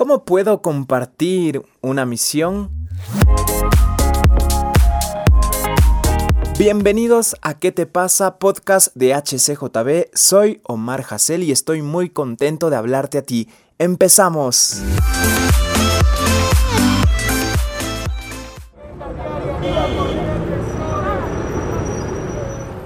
¿Cómo puedo compartir una misión? Bienvenidos a ¿Qué te pasa? Podcast de HCJB. Soy Omar Hassel y estoy muy contento de hablarte a ti. ¡Empezamos!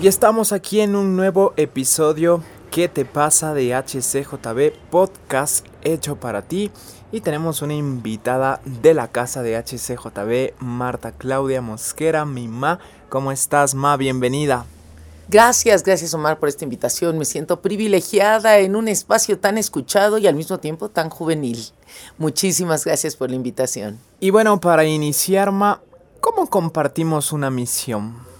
Y estamos aquí en un nuevo episodio ¿Qué te pasa de HCJB Podcast hecho para ti? Y tenemos una invitada de la casa de HCJB, Marta Claudia Mosquera, mi ma. ¿Cómo estás, ma? Bienvenida. Gracias, gracias Omar por esta invitación. Me siento privilegiada en un espacio tan escuchado y al mismo tiempo tan juvenil. Muchísimas gracias por la invitación. Y bueno, para iniciar, ma, ¿cómo compartimos una misión?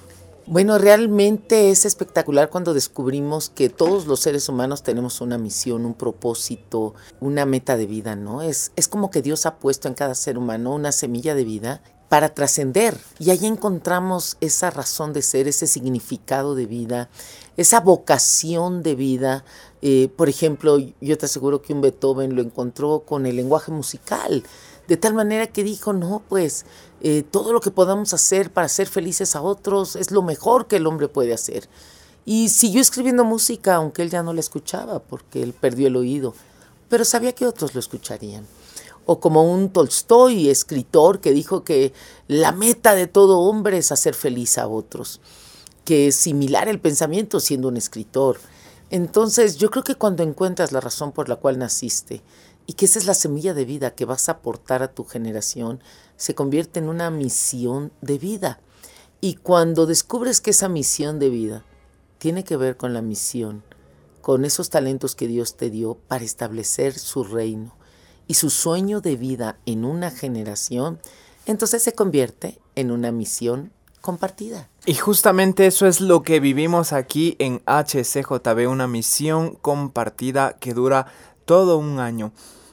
Bueno, realmente es espectacular cuando descubrimos que todos los seres humanos tenemos una misión, un propósito, una meta de vida, ¿no? Es, es como que Dios ha puesto en cada ser humano una semilla de vida para trascender. Y ahí encontramos esa razón de ser, ese significado de vida, esa vocación de vida. Eh, por ejemplo, yo te aseguro que un Beethoven lo encontró con el lenguaje musical de tal manera que dijo, no, pues eh, todo lo que podamos hacer para hacer felices a otros es lo mejor que el hombre puede hacer. Y siguió escribiendo música, aunque él ya no la escuchaba, porque él perdió el oído, pero sabía que otros lo escucharían. O como un Tolstoy, escritor, que dijo que la meta de todo hombre es hacer feliz a otros, que es similar el pensamiento siendo un escritor. Entonces yo creo que cuando encuentras la razón por la cual naciste, y que esa es la semilla de vida que vas a aportar a tu generación, se convierte en una misión de vida. Y cuando descubres que esa misión de vida tiene que ver con la misión, con esos talentos que Dios te dio para establecer su reino y su sueño de vida en una generación, entonces se convierte en una misión compartida. Y justamente eso es lo que vivimos aquí en HCJB, una misión compartida que dura todo un año.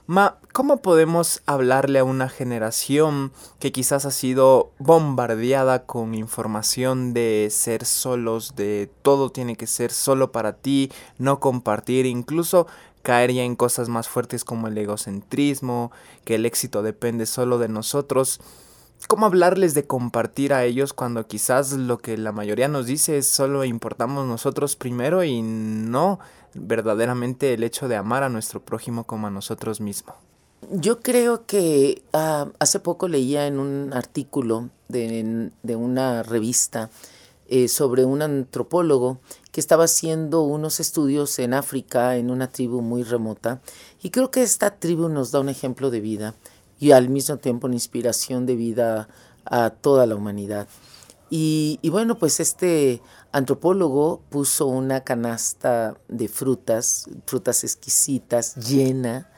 Ma, ¿cómo podemos hablarle a una generación que quizás ha sido bombardeada con información de ser solos, de todo tiene que ser solo para ti, no compartir, incluso caer ya en cosas más fuertes como el egocentrismo, que el éxito depende solo de nosotros? ¿Cómo hablarles de compartir a ellos cuando quizás lo que la mayoría nos dice es solo importamos nosotros primero y no verdaderamente el hecho de amar a nuestro prójimo como a nosotros mismos? Yo creo que ah, hace poco leía en un artículo de, una revista eh, sobre un antropólogo que estaba haciendo unos estudios en África, en una tribu muy remota, y creo que esta tribu nos da un ejemplo de vida y al mismo tiempo una inspiración de vida a toda la humanidad. Y, bueno, pues este antropólogo puso una canasta de frutas, frutas exquisitas, llena,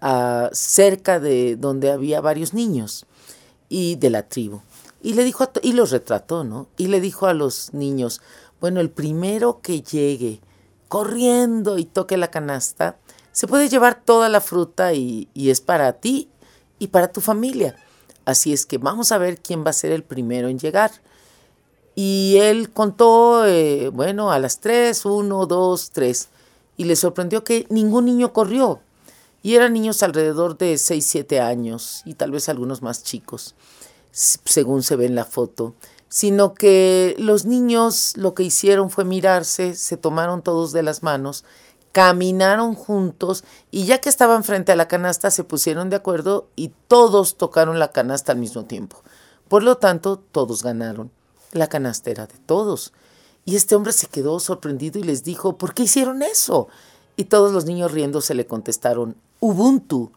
ah, cerca de donde había varios niños y de la tribu. Y le dijo, y los retrató, ¿no? Y le dijo a los niños, bueno, el primero que llegue corriendo y toque la canasta, se puede llevar toda la fruta y es para ti y para tu familia. Así es que vamos a ver quién va a ser el primero en llegar. Y él contó, eh, bueno, a las tres, uno, dos, tres. Y le sorprendió que ningún niño corrió. Y eran niños alrededor de seis, siete años y tal vez algunos más chicos, según se ve en la foto. Sino que los niños lo que hicieron fue mirarse, se tomaron todos de las manos, caminaron juntos y ya que estaban frente a la canasta se pusieron de acuerdo y todos tocaron la canasta al mismo tiempo. Por lo tanto, todos ganaron. La canasta era de todos. Y este hombre se quedó sorprendido y les dijo, ¿por qué hicieron eso? Y todos los niños riéndose le contestaron, Ubuntu.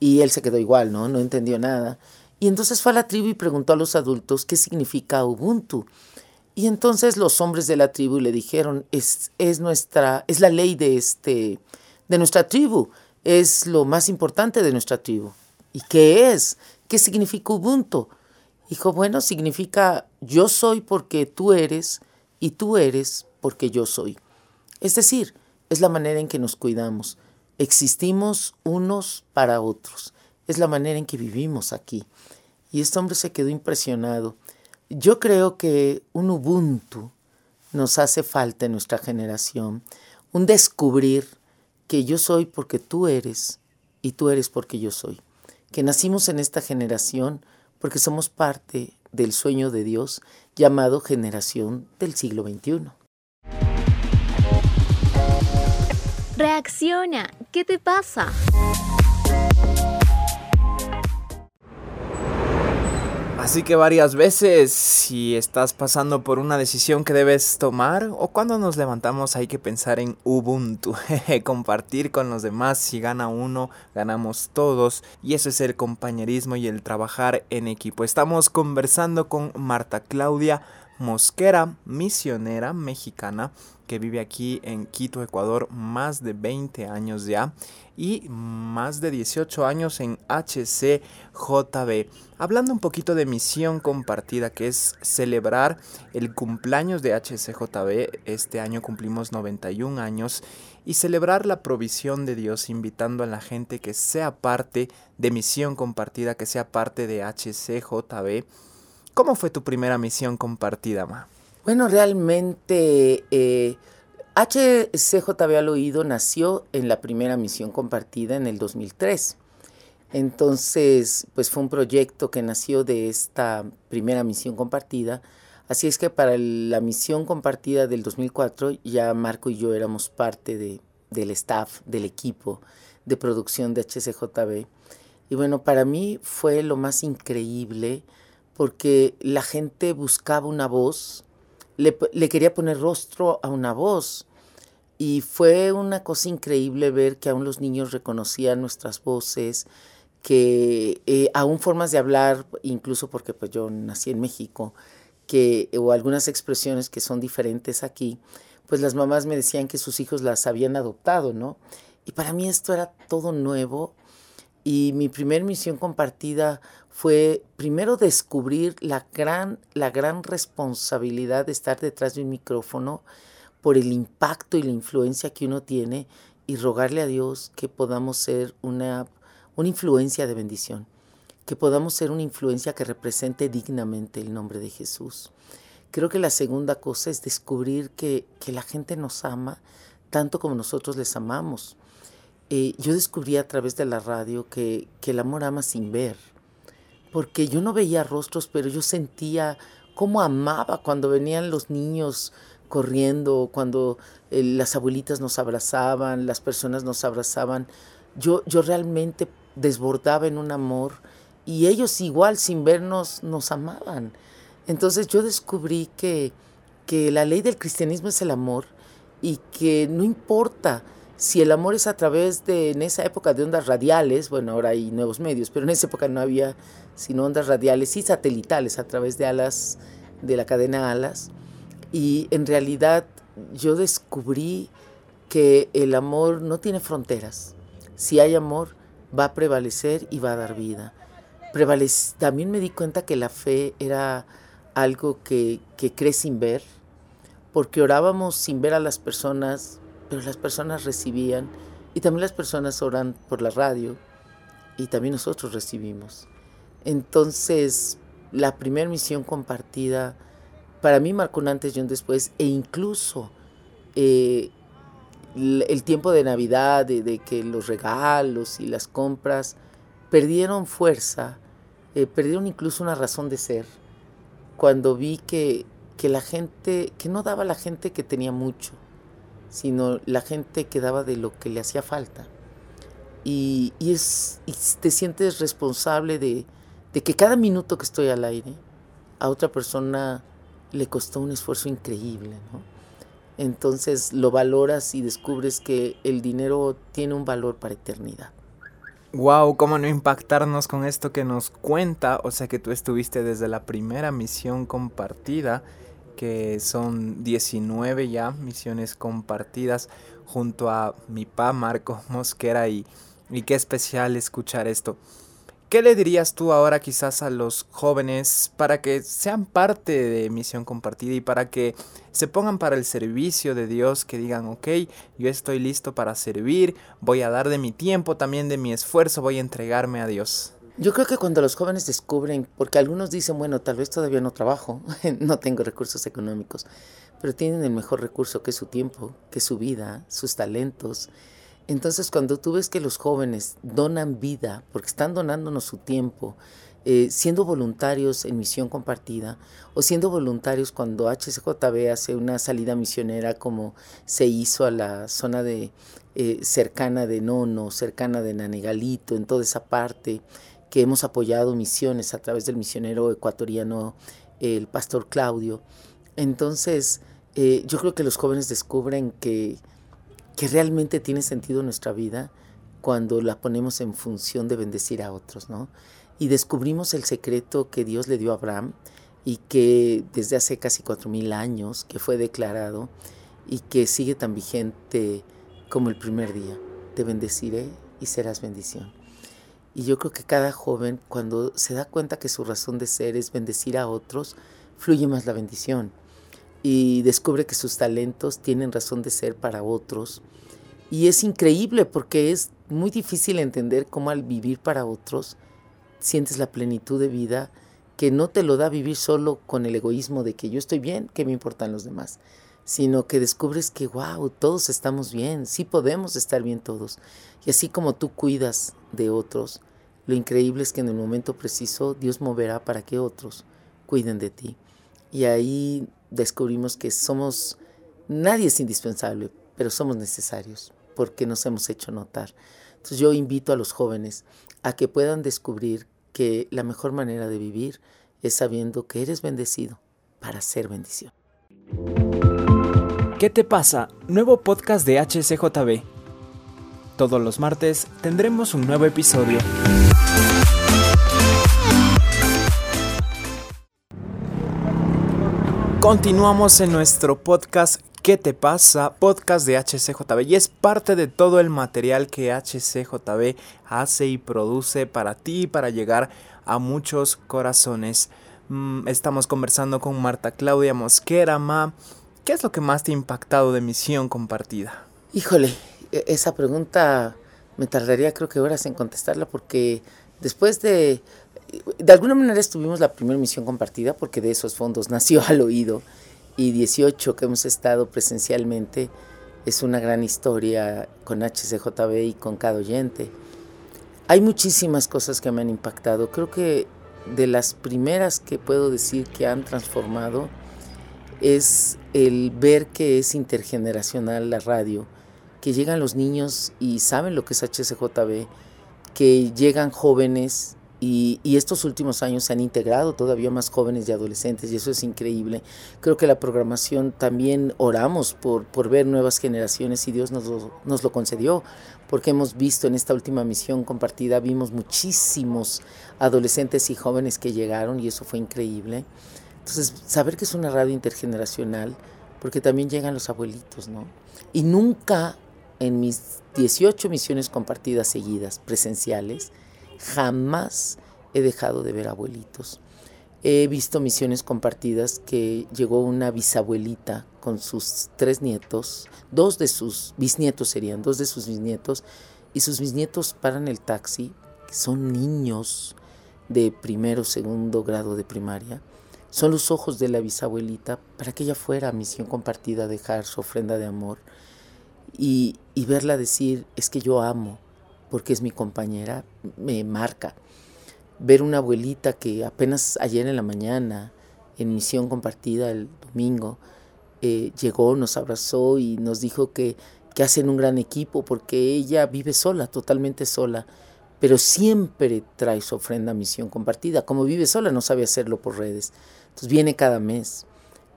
Y él se quedó igual, ¿no? No entendió nada. Y entonces fue a la tribu y preguntó a los adultos qué significa Ubuntu. Y entonces los hombres de la tribu le dijeron, es, es nuestra, es la ley de este, de nuestra tribu, es lo más importante de nuestra tribu. ¿Y qué es? ¿Qué significa Ubuntu? Dijo, bueno, significa yo soy porque tú eres y tú eres porque yo soy. Es decir, es la manera en que nos cuidamos. Existimos unos para otros. Es la manera en que vivimos aquí. Y este hombre se quedó impresionado. Yo creo que un Ubuntu nos hace falta en nuestra generación. Un descubrir que yo soy porque tú eres y tú eres porque yo soy. Que nacimos en esta generación porque somos parte del sueño de Dios llamado generación del siglo XXI. Reacciona, ¿qué te pasa? Así que varias veces, si estás pasando por una decisión que debes tomar, o cuando nos levantamos hay que pensar en Ubuntu, compartir con los demás, si gana uno, ganamos todos, y eso es el compañerismo y el trabajar en equipo. Estamos conversando con Marta Claudia Mosquera, misionera mexicana que vive aquí en Quito, Ecuador, más de 20 años ya y más de 18 años en HCJB. Hablando un poquito de misión compartida, que es celebrar el cumpleaños de HCJB, este año cumplimos 91 años, y celebrar la provisión de Dios, invitando a la gente que sea parte de misión compartida, que sea parte de HCJB ¿Cómo fue tu primera misión compartida, Ma? Bueno, realmente eh, HCJB al oído nació en la primera misión compartida en el 2003. Entonces, pues fue un proyecto que nació de esta primera misión compartida. Así es que para la misión compartida del 2004 ya Marco y yo éramos parte de, del staff, del equipo de producción de HCJB. Y bueno, para mí fue lo más increíble porque la gente buscaba una voz, le, quería poner rostro a una voz. Y fue una cosa increíble ver que aún los niños reconocían nuestras voces, que eh, aún formas de hablar, incluso porque pues yo nací en México, que, o algunas expresiones que son diferentes aquí, pues las mamás me decían que sus hijos las habían adoptado, ¿no? Y para mí esto era todo nuevo y mi primer misión compartida fue primero descubrir la gran, la gran responsabilidad de estar detrás de un micrófono por el impacto y la influencia que uno tiene y rogarle a Dios que podamos ser una, una influencia de bendición, que podamos ser una influencia que represente dignamente el nombre de Jesús. Creo que la segunda cosa es descubrir que, que la gente nos ama tanto como nosotros les amamos. Eh, yo descubrí a través de la radio que, que el amor ama sin ver porque yo no veía rostros, pero yo sentía cómo amaba cuando venían los niños corriendo, cuando eh, las abuelitas nos abrazaban, las personas nos abrazaban. Yo, yo realmente desbordaba en un amor y ellos igual sin vernos nos amaban. Entonces yo descubrí que, que la ley del cristianismo es el amor y que no importa si el amor es a través de, en esa época de ondas radiales, bueno, ahora hay nuevos medios, pero en esa época no había sino ondas radiales y satelitales a través de alas, de la cadena alas. Y en realidad yo descubrí que el amor no tiene fronteras. Si hay amor, va a prevalecer y va a dar vida. También me di cuenta que la fe era algo que, que cree sin ver, porque orábamos sin ver a las personas, pero las personas recibían y también las personas oran por la radio y también nosotros recibimos. Entonces, la primera misión compartida para mí marcó un antes y un después e incluso eh, el tiempo de Navidad, de, que los regalos y las compras perdieron fuerza, eh, perdieron incluso una razón de ser, cuando vi que, que la gente, que no daba la gente que tenía mucho, sino la gente que daba de lo que le hacía falta. Y, es, te sientes responsable de, que cada minuto que estoy al aire a otra persona le costó un esfuerzo increíble, Entonces lo valoras y descubres que el dinero tiene un valor para eternidad. Wow, cómo no impactarnos con esto que nos cuenta, o sea que tú estuviste desde la primera misión compartida que son 19 ya misiones compartidas junto a mi pa Marco Mosquera y, y qué especial escuchar esto. ¿Qué le dirías tú ahora quizás a los jóvenes para que sean parte de Misión Compartida y para que se pongan para el servicio de Dios, que digan, ok, yo estoy listo para servir, voy a dar de mi tiempo, también de mi esfuerzo, voy a entregarme a Dios? Yo creo que cuando los jóvenes descubren, porque algunos dicen, bueno, tal vez todavía no trabajo, no tengo recursos económicos, pero tienen el mejor recurso que es su tiempo, que es su vida, sus talentos. Entonces cuando tú ves que los jóvenes donan vida, porque están donándonos su tiempo, eh, siendo voluntarios en misión compartida o siendo voluntarios cuando HCJB hace una salida misionera como se hizo a la zona de eh, cercana de Nono, cercana de Nanegalito, en toda esa parte, que hemos apoyado misiones a través del misionero ecuatoriano, el pastor Claudio. Entonces, eh, yo creo que los jóvenes descubren que, que realmente tiene sentido nuestra vida cuando la ponemos en función de bendecir a otros, ¿no? y descubrimos el secreto que Dios le dio a Abraham y que desde hace casi cuatro mil años que fue declarado y que sigue tan vigente como el primer día. Te bendeciré y serás bendición. Y yo creo que cada joven cuando se da cuenta que su razón de ser es bendecir a otros, fluye más la bendición y descubre que sus talentos tienen razón de ser para otros. Y es increíble porque es muy difícil entender cómo al vivir para otros, sientes la plenitud de vida que no te lo da vivir solo con el egoísmo de que yo estoy bien, que me importan los demás, sino que descubres que, wow, todos estamos bien, sí podemos estar bien todos. Y así como tú cuidas de otros, lo increíble es que en el momento preciso Dios moverá para que otros cuiden de ti. Y ahí descubrimos que somos, nadie es indispensable, pero somos necesarios porque nos hemos hecho notar. Entonces yo invito a los jóvenes a que puedan descubrir que la mejor manera de vivir es sabiendo que eres bendecido para ser bendición. ¿Qué te pasa? Nuevo podcast de HCJB. Todos los martes tendremos un nuevo episodio. Continuamos en nuestro podcast ¿Qué te pasa? Podcast de HCJB y es parte de todo el material que HCJB hace y produce para ti para llegar a muchos corazones. Mm, estamos conversando con Marta Claudia Mosquera. Ma, ¿qué es lo que más te ha impactado de misión compartida? Híjole, e, esa pregunta me tardaría creo que horas en contestarla porque después de... De alguna manera estuvimos la primera misión compartida porque de esos fondos nació al oído y 18 que hemos estado presencialmente. Es una gran historia con HCJB y con cada oyente. Hay muchísimas cosas que me han impactado. Creo que de las primeras que puedo decir que han transformado es el ver que es intergeneracional la radio, que llegan los niños y saben lo que es HCJB, que llegan jóvenes y, estos últimos años se han integrado todavía más jóvenes y adolescentes y eso es increíble. Creo que la programación también oramos por, ver nuevas generaciones y Dios nos lo, nos lo concedió, porque hemos visto en esta última misión compartida, vimos muchísimos adolescentes y jóvenes que llegaron y eso fue increíble. Entonces, saber que es una radio intergeneracional, porque también llegan los abuelitos, ¿no? Y nunca en mis 18 misiones compartidas seguidas, presenciales, Jamás he dejado de ver abuelitos. He visto misiones compartidas que llegó una bisabuelita con sus tres nietos, dos de sus bisnietos serían, dos de sus bisnietos, y sus bisnietos paran el taxi, son niños de primero, segundo grado de primaria. Son los ojos de la bisabuelita para que ella fuera a misión compartida a dejar su ofrenda de amor y verla decir, es que yo amo, porque es mi compañera, me marca. Ver una abuelita que apenas ayer en la mañana, en misión compartida el domingo, eh, llegó, nos abrazó y nos dijo que, que hacen un gran equipo porque ella vive sola, totalmente sola, pero siempre trae su ofrenda a misión compartida. Como vive sola, no sabe hacerlo por redes. Entonces viene cada mes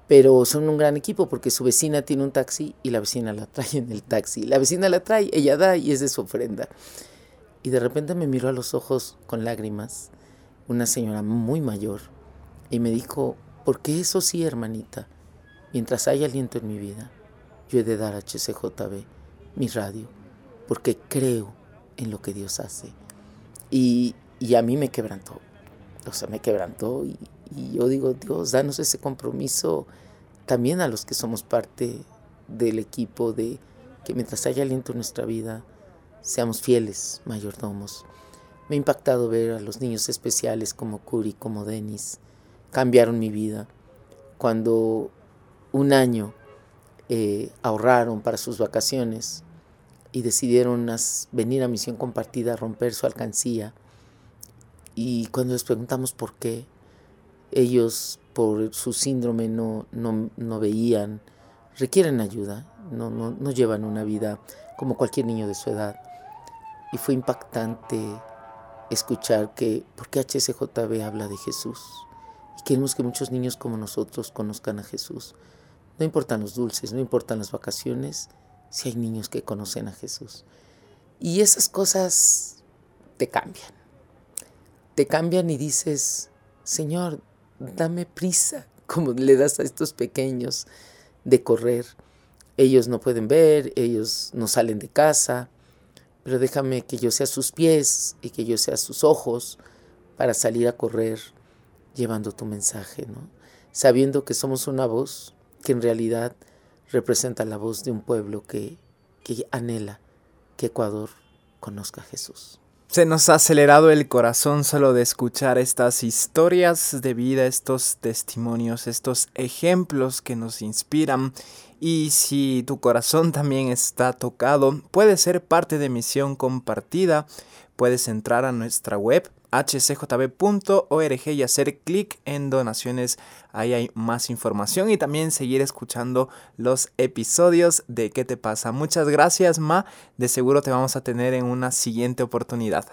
pero son un gran equipo porque su vecina tiene un taxi y la vecina la trae en el taxi. La vecina la trae, ella da y es de su ofrenda. Y de repente me miró a los ojos con lágrimas, una señora muy mayor, y me dijo, ¿por qué eso sí, hermanita? Mientras hay aliento en mi vida, yo he de dar a HCJB mi radio, porque creo en lo que Dios hace. Y, y a mí me quebrantó, o sea, me quebrantó y, y yo digo, Dios, danos ese compromiso también a los que somos parte del equipo de que mientras haya aliento en nuestra vida, seamos fieles mayordomos. Me ha impactado ver a los niños especiales como Curi, como Denis. Cambiaron mi vida. Cuando un año eh, ahorraron para sus vacaciones y decidieron venir a misión compartida romper su alcancía. Y cuando les preguntamos por qué, ellos por su síndrome no, no, veían, requieren ayuda, no, no, no llevan una vida como cualquier niño de su edad. Y fue impactante escuchar que, porque HCJB habla de Jesús. Y queremos que muchos niños como nosotros conozcan a Jesús. No importan los dulces, no importan las vacaciones, si hay niños que conocen a Jesús. Y esas cosas te cambian. Te cambian y dices, Señor, dame prisa, como le das a estos pequeños de correr. Ellos no pueden ver, ellos no salen de casa, pero déjame que yo sea sus pies y que yo sea sus ojos para salir a correr llevando tu mensaje, ¿no? Sabiendo que somos una voz que en realidad representa la voz de un pueblo que, que anhela que Ecuador conozca a Jesús. Se nos ha acelerado el corazón solo de escuchar estas historias de vida, estos testimonios, estos ejemplos que nos inspiran. Y si tu corazón también está tocado, puedes ser parte de Misión Compartida. Puedes entrar a nuestra web hcjb.org y hacer clic en donaciones. Ahí hay más información y también seguir escuchando los episodios de ¿Qué te pasa? Muchas gracias, Ma. De seguro te vamos a tener en una siguiente oportunidad.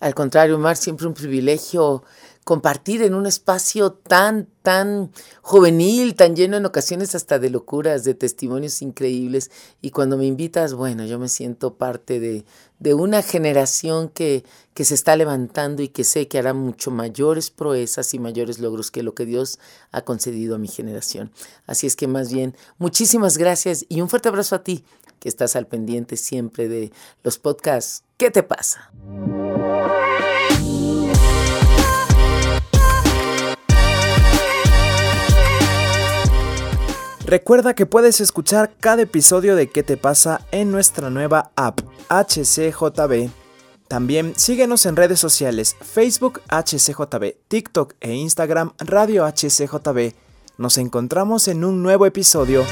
Al contrario, Mar, siempre un privilegio compartir en un espacio tan, tan juvenil, tan lleno en ocasiones hasta de locuras, de testimonios increíbles. Y cuando me invitas, bueno, yo me siento parte de, de una generación que, que se está levantando y que sé que hará mucho mayores proezas y mayores logros que lo que Dios ha concedido a mi generación. Así es que más bien, muchísimas gracias y un fuerte abrazo a ti, que estás al pendiente siempre de los podcasts. ¿Qué te pasa? Recuerda que puedes escuchar cada episodio de ¿Qué te pasa? en nuestra nueva app HCJB. También síguenos en redes sociales Facebook HCJB, TikTok e Instagram Radio HCJB. Nos encontramos en un nuevo episodio.